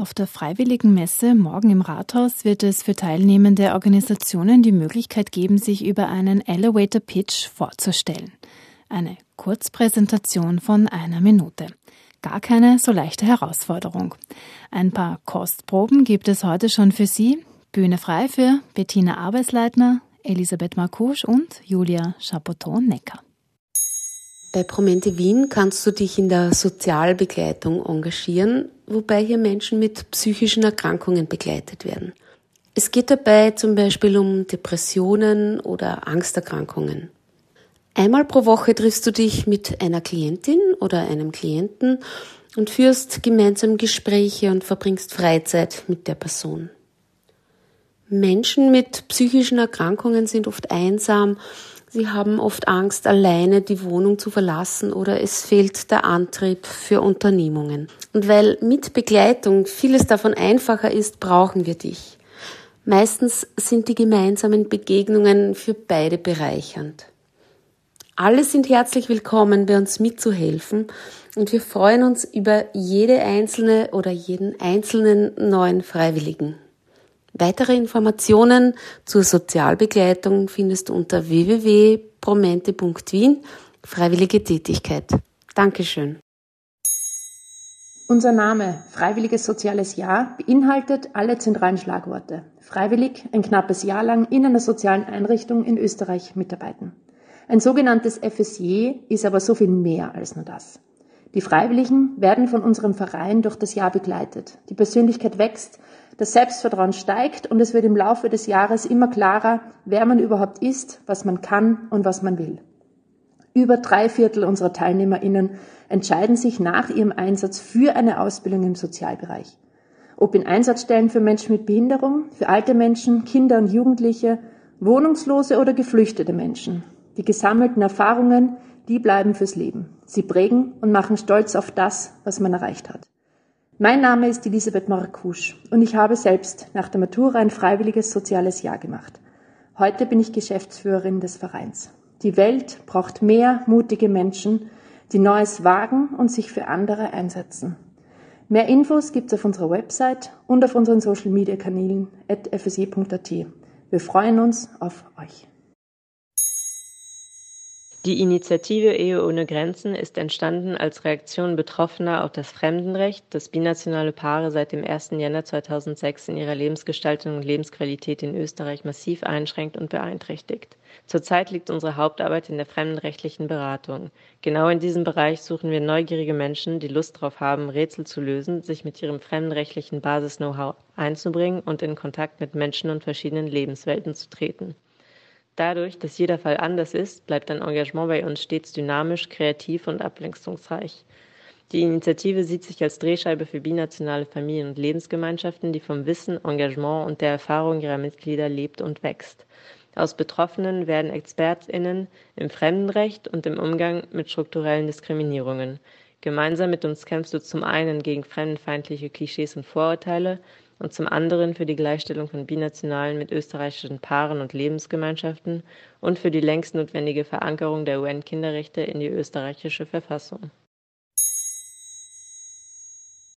Auf der Freiwilligen Messe morgen im Rathaus wird es für teilnehmende Organisationen die Möglichkeit geben, sich über einen Elevator Pitch vorzustellen. Eine Kurzpräsentation von einer Minute. Gar keine so leichte Herausforderung. Ein paar Kostproben gibt es heute schon für Sie. Bühne frei für Bettina Arbeitsleitner, Elisabeth Marcouche und Julia Chapoton-Necker. Bei Promente Wien kannst du dich in der Sozialbegleitung engagieren, wobei hier Menschen mit psychischen Erkrankungen begleitet werden. Es geht dabei zum Beispiel um Depressionen oder Angsterkrankungen. Einmal pro Woche triffst du dich mit einer Klientin oder einem Klienten und führst gemeinsam Gespräche und verbringst Freizeit mit der Person. Menschen mit psychischen Erkrankungen sind oft einsam Sie haben oft Angst, alleine die Wohnung zu verlassen oder es fehlt der Antrieb für Unternehmungen. Und weil mit Begleitung vieles davon einfacher ist, brauchen wir dich. Meistens sind die gemeinsamen Begegnungen für beide bereichernd. Alle sind herzlich willkommen, bei uns mitzuhelfen und wir freuen uns über jede einzelne oder jeden einzelnen neuen Freiwilligen. Weitere Informationen zur Sozialbegleitung findest du unter www.promente.wien Freiwillige Tätigkeit. Dankeschön. Unser Name Freiwilliges Soziales Jahr beinhaltet alle zentralen Schlagworte. Freiwillig ein knappes Jahr lang in einer sozialen Einrichtung in Österreich mitarbeiten. Ein sogenanntes FSJ ist aber so viel mehr als nur das. Die Freiwilligen werden von unserem Verein durch das Jahr begleitet. Die Persönlichkeit wächst, das Selbstvertrauen steigt und es wird im Laufe des Jahres immer klarer, wer man überhaupt ist, was man kann und was man will. Über drei Viertel unserer TeilnehmerInnen entscheiden sich nach ihrem Einsatz für eine Ausbildung im Sozialbereich. Ob in Einsatzstellen für Menschen mit Behinderung, für alte Menschen, Kinder und Jugendliche, Wohnungslose oder geflüchtete Menschen. Die gesammelten Erfahrungen, die bleiben fürs Leben. Sie prägen und machen stolz auf das, was man erreicht hat. Mein Name ist Elisabeth Marcouche und ich habe selbst nach der Matura ein freiwilliges soziales Jahr gemacht. Heute bin ich Geschäftsführerin des Vereins. Die Welt braucht mehr mutige Menschen, die Neues wagen und sich für andere einsetzen. Mehr Infos gibt's auf unserer Website und auf unseren Social Media Kanälen at fse.at. Wir freuen uns auf euch. Die Initiative Ehe ohne Grenzen ist entstanden als Reaktion Betroffener auf das Fremdenrecht, das binationale Paare seit dem 1. Jänner 2006 in ihrer Lebensgestaltung und Lebensqualität in Österreich massiv einschränkt und beeinträchtigt. Zurzeit liegt unsere Hauptarbeit in der fremdenrechtlichen Beratung. Genau in diesem Bereich suchen wir neugierige Menschen, die Lust darauf haben, Rätsel zu lösen, sich mit ihrem fremdenrechtlichen Basis-Know-how einzubringen und in Kontakt mit Menschen und verschiedenen Lebenswelten zu treten. Dadurch, dass jeder Fall anders ist, bleibt ein Engagement bei uns stets dynamisch, kreativ und abwechslungsreich. Die Initiative sieht sich als Drehscheibe für binationale Familien und Lebensgemeinschaften, die vom Wissen, Engagement und der Erfahrung ihrer Mitglieder lebt und wächst. Aus Betroffenen werden ExpertInnen im Fremdenrecht und im Umgang mit strukturellen Diskriminierungen. Gemeinsam mit uns kämpfst du zum einen gegen fremdenfeindliche Klischees und Vorurteile, und zum anderen für die Gleichstellung von Binationalen mit österreichischen Paaren und Lebensgemeinschaften und für die längst notwendige Verankerung der UN-Kinderrechte in die österreichische Verfassung